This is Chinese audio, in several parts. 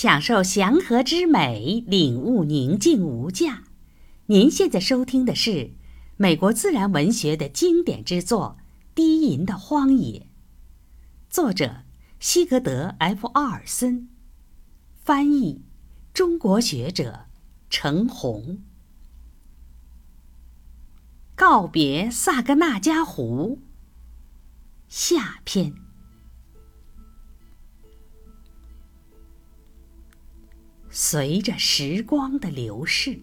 享受祥和之美，领悟宁静无价。您现在收听的是美国自然文学的经典之作《低吟的荒野》，作者西格德 ·F· 奥尔森，翻译中国学者程红。告别萨格纳加湖。下篇。随着时光的流逝，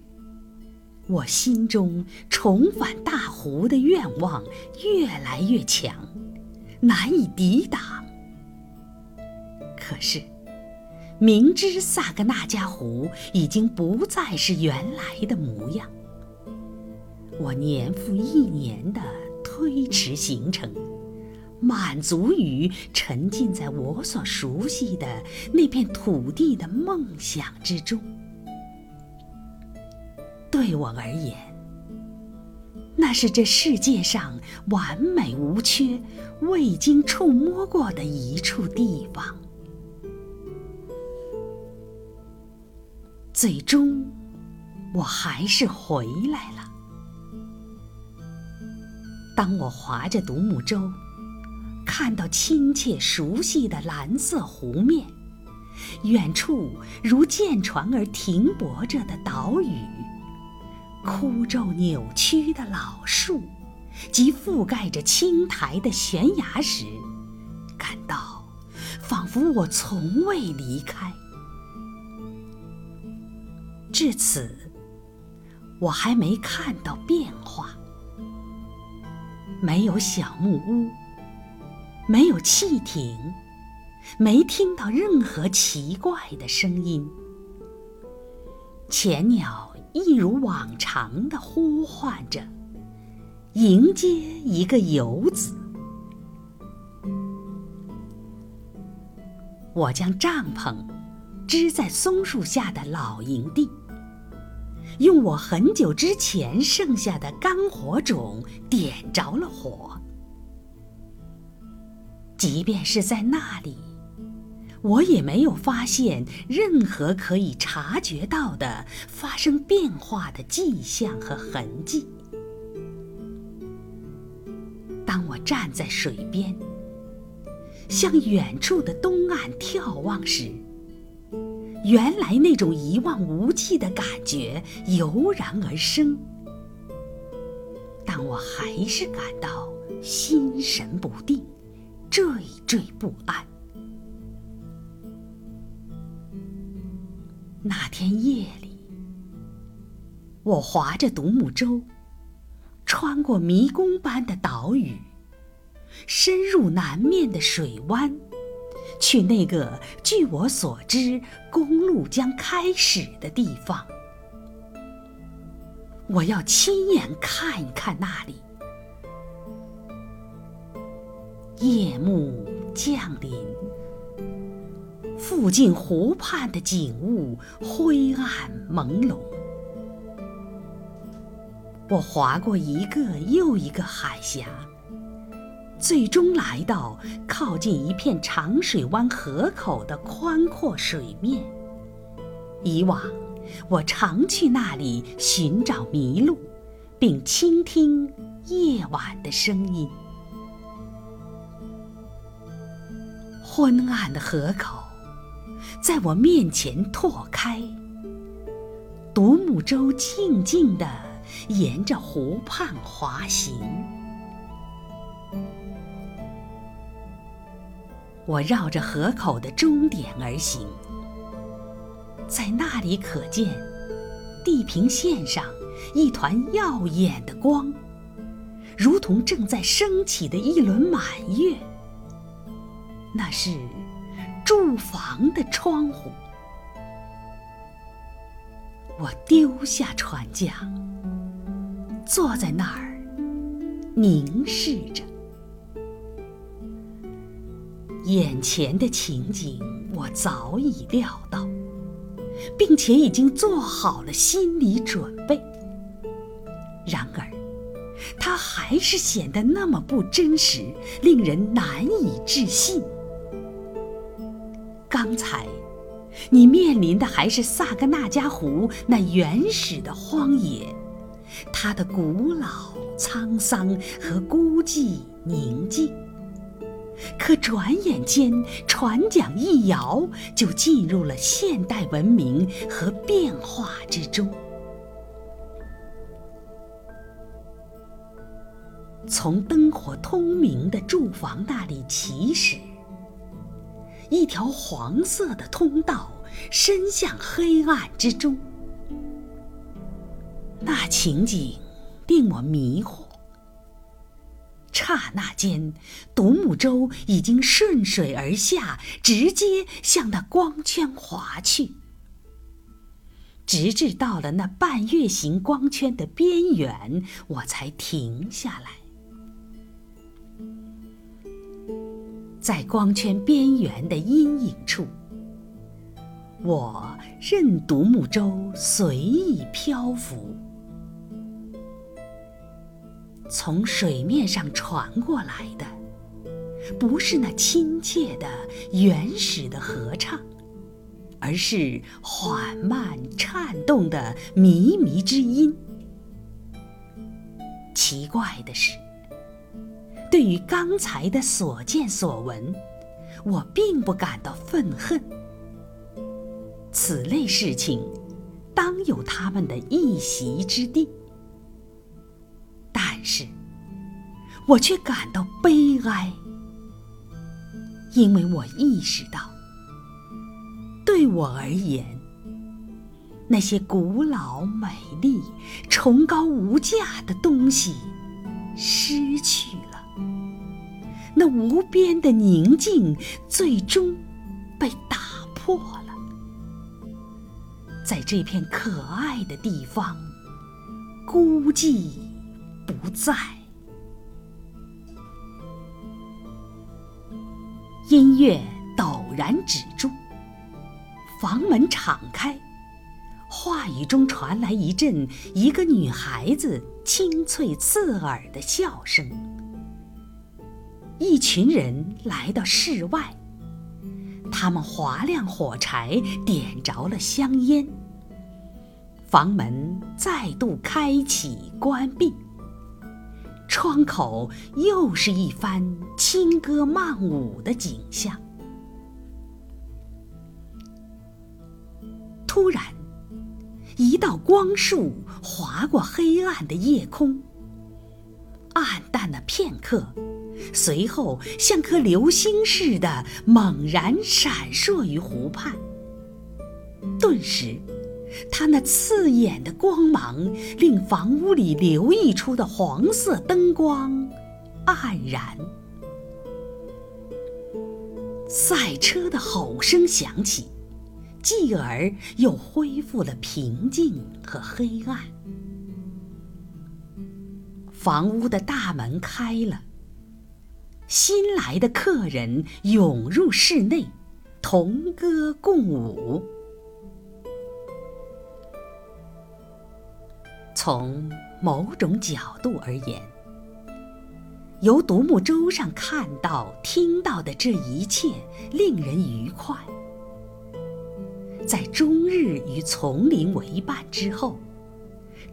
我心中重返大湖的愿望越来越强，难以抵挡。可是，明知萨格纳加湖已经不再是原来的模样，我年复一年的推迟行程。满足于沉浸在我所熟悉的那片土地的梦想之中。对我而言，那是这世界上完美无缺、未经触摸过的一处地方。最终，我还是回来了。当我划着独木舟。看到亲切熟悉的蓝色湖面，远处如舰船而停泊着的岛屿，枯皱扭曲的老树，及覆盖着青苔的悬崖时，感到仿佛我从未离开。至此，我还没看到变化，没有小木屋。没有汽艇，没听到任何奇怪的声音。浅鸟一如往常的呼唤着，迎接一个游子。我将帐篷支在松树下的老营地，用我很久之前剩下的干火种点着了火。即便是在那里，我也没有发现任何可以察觉到的发生变化的迹象和痕迹。当我站在水边，向远处的东岸眺望时，原来那种一望无际的感觉油然而生，但我还是感到心神不定。惴惴不安。那天夜里，我划着独木舟，穿过迷宫般的岛屿，深入南面的水湾，去那个据我所知公路将开始的地方。我要亲眼看一看那里。夜幕降临，附近湖畔的景物灰暗朦胧。我划过一个又一个海峡，最终来到靠近一片长水湾河口的宽阔水面。以往，我常去那里寻找麋鹿，并倾听夜晚的声音。昏暗的河口在我面前拓开，独木舟静静地沿着湖畔滑行。我绕着河口的终点而行，在那里可见地平线上一团耀眼的光，如同正在升起的一轮满月。那是住房的窗户。我丢下船桨，坐在那儿凝视着眼前的情景。我早已料到，并且已经做好了心理准备。然而，它还是显得那么不真实，令人难以置信。刚才，你面临的还是萨格纳加湖那原始的荒野，它的古老、沧桑和孤寂宁静。可转眼间，船桨一摇，就进入了现代文明和变化之中。从灯火通明的住房那里起始，一条黄色的通道伸向黑暗之中。那情景令我迷惑。刹那间，独木舟已经顺水而下，直接向那光圈划去，直至到了那半月形光圈的边缘，我才停下来。在光圈边缘的阴影处，我任独木舟随意漂浮。从水面上传过来的，不是那亲切的、原始的合唱，而是缓慢颤动的靡靡之音。奇怪的是，对于刚才的所见所闻，我并不感到愤恨。此类事情，当有他们的一席之地。但是，我却感到悲哀，因为我意识到，对我而言，那些古老、美丽、崇高无价的东西失去了，那无边的宁静最终被打破了，在这片可爱的地方，孤寂。不在。音乐陡然止住，房门敞开，话语中传来一阵一个女孩子清脆刺耳的笑声。一群人来到室外，他们划亮火柴，点着了香烟。房门再度开启、关闭。窗口又是一番轻歌曼舞的景象。突然，一道光束划过黑暗的夜空，暗淡了片刻，随后像颗流星似的猛然闪烁于湖畔。顿时。它那刺眼的光芒，令房屋里流溢出的黄色灯光黯然。赛车的吼声响起，继而又恢复了平静和黑暗。房屋的大门开了，新来的客人涌入室内，同歌共舞。从某种角度而言，由独木舟上看到、听到的这一切令人愉快。在终日与丛林为伴之后，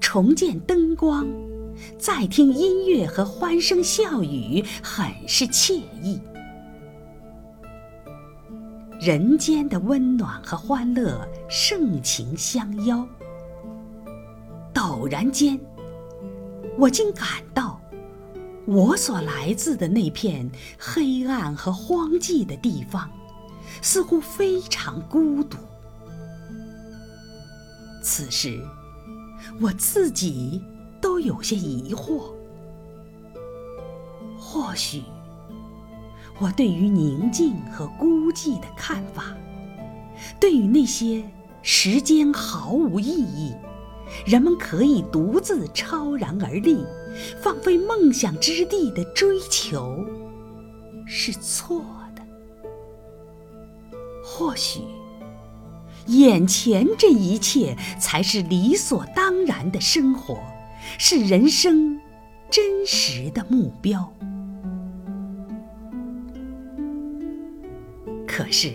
重见灯光，再听音乐和欢声笑语，很是惬意。人间的温暖和欢乐，盛情相邀。陡然间，我竟感到，我所来自的那片黑暗和荒寂的地方，似乎非常孤独。此时，我自己都有些疑惑：或许，我对于宁静和孤寂的看法，对于那些时间毫无意义。人们可以独自超然而立，放飞梦想之地的追求，是错的。或许，眼前这一切才是理所当然的生活，是人生真实的目标。可是，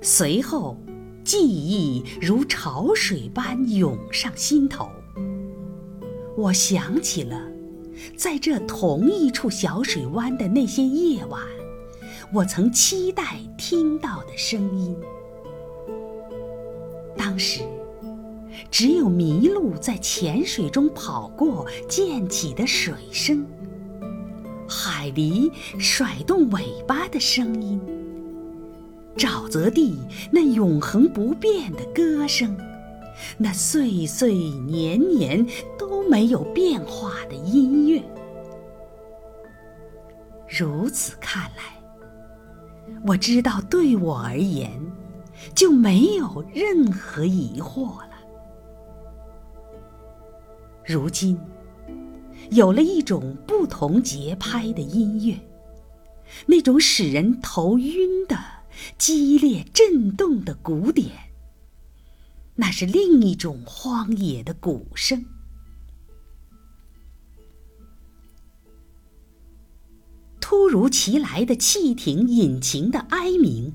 随后记忆如潮水般涌上心头。我想起了，在这同一处小水湾的那些夜晚，我曾期待听到的声音。当时，只有麋鹿在浅水中跑过溅起的水声，海狸甩动尾巴的声音，沼泽地那永恒不变的歌声，那岁岁年年都没有变化的音乐。如此看来，我知道，对我而言。就没有任何疑惑了。如今，有了一种不同节拍的音乐，那种使人头晕的激烈震动的鼓点，那是另一种荒野的鼓声。突如其来的汽艇引擎的哀鸣。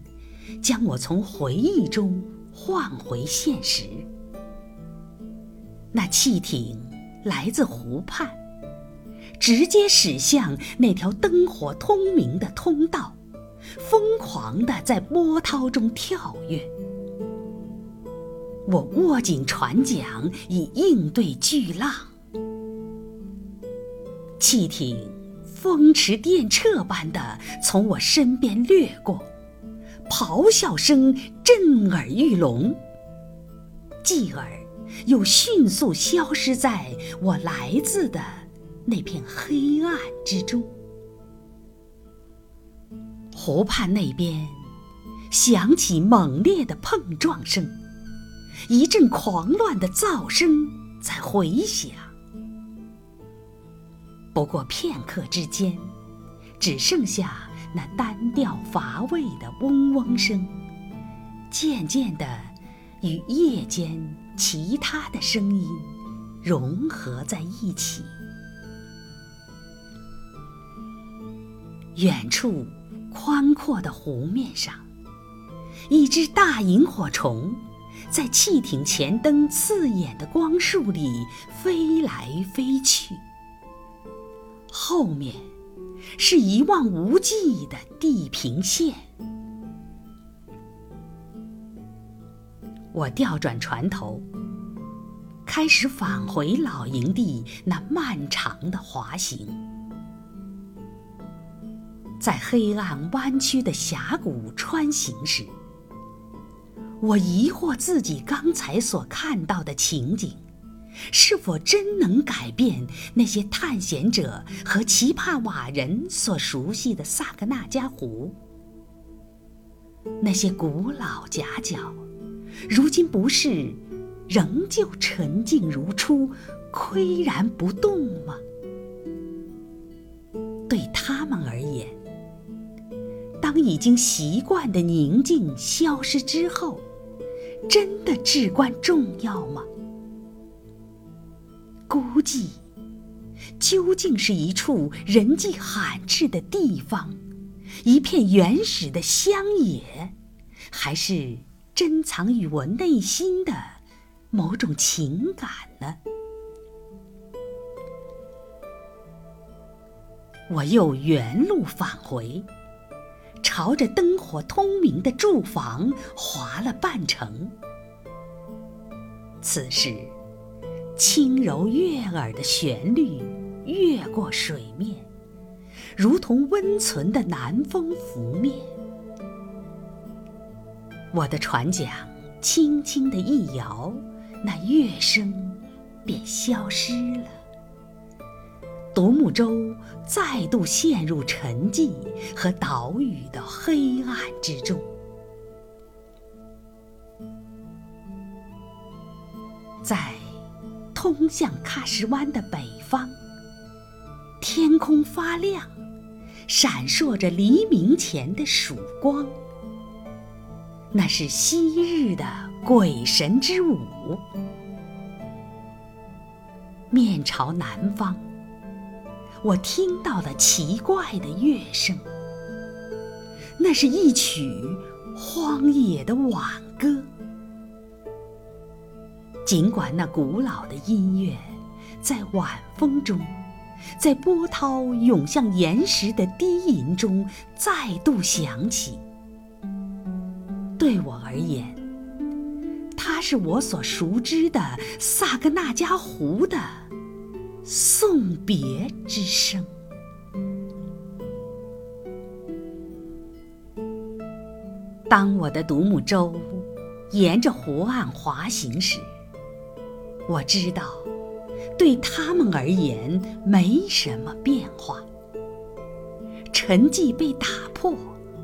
将我从回忆中唤回现实。那汽艇来自湖畔，直接驶向那条灯火通明的通道，疯狂地在波涛中跳跃。我握紧船桨以应对巨浪。汽艇风驰电掣般地从我身边掠过。咆哮声震耳欲聋，继而又迅速消失在我来自的那片黑暗之中。湖畔那边响起猛烈的碰撞声，一阵狂乱的噪声在回响。不过片刻之间，只剩下。那单调乏味的嗡嗡声，渐渐地与夜间其他的声音融合在一起。远处宽阔的湖面上，一只大萤火虫在汽艇前灯刺眼的光束里飞来飞去。后面。是一望无际的地平线。我调转船头，开始返回老营地那漫长的滑行。在黑暗弯曲的峡谷穿行时，我疑惑自己刚才所看到的情景。是否真能改变那些探险者和奇帕瓦人所熟悉的萨格纳加湖？那些古老夹角，如今不是仍旧沉静如初、岿然不动吗？对他们而言，当已经习惯的宁静消失之后，真的至关重要吗？孤寂，究竟是一处人迹罕至的地方，一片原始的乡野，还是珍藏于我内心的某种情感呢？我又原路返回，朝着灯火通明的住房划了半程。此时。轻柔悦耳的旋律越过水面，如同温存的南风拂面。我的船桨轻轻地一摇，那乐声便消失了。独木舟再度陷入沉寂和岛屿的黑暗之中，在。通向喀什湾的北方，天空发亮，闪烁着黎明前的曙光。那是昔日的鬼神之舞。面朝南方，我听到了奇怪的乐声。那是一曲荒野的挽歌，尽管那古老的音乐在晚风中，在波涛涌向岩石的低吟中再度响起，对我而言，它是我所熟知的萨格纳加湖的送别之声。当我的独木舟沿着湖岸滑行时，我知道，对他们而言没什么变化。沉寂被打破，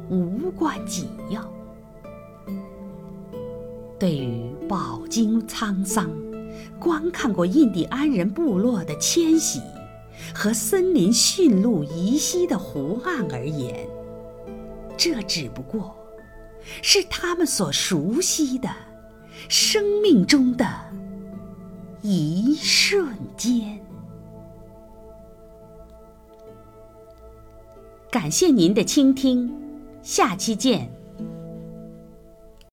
无关紧要。对于饱经沧桑、观看过印第安人部落的迁徙和森林驯鹿遗息的湖岸而言，这只不过。是他们所熟悉的生命中的一瞬间。感谢您的倾听，下期见。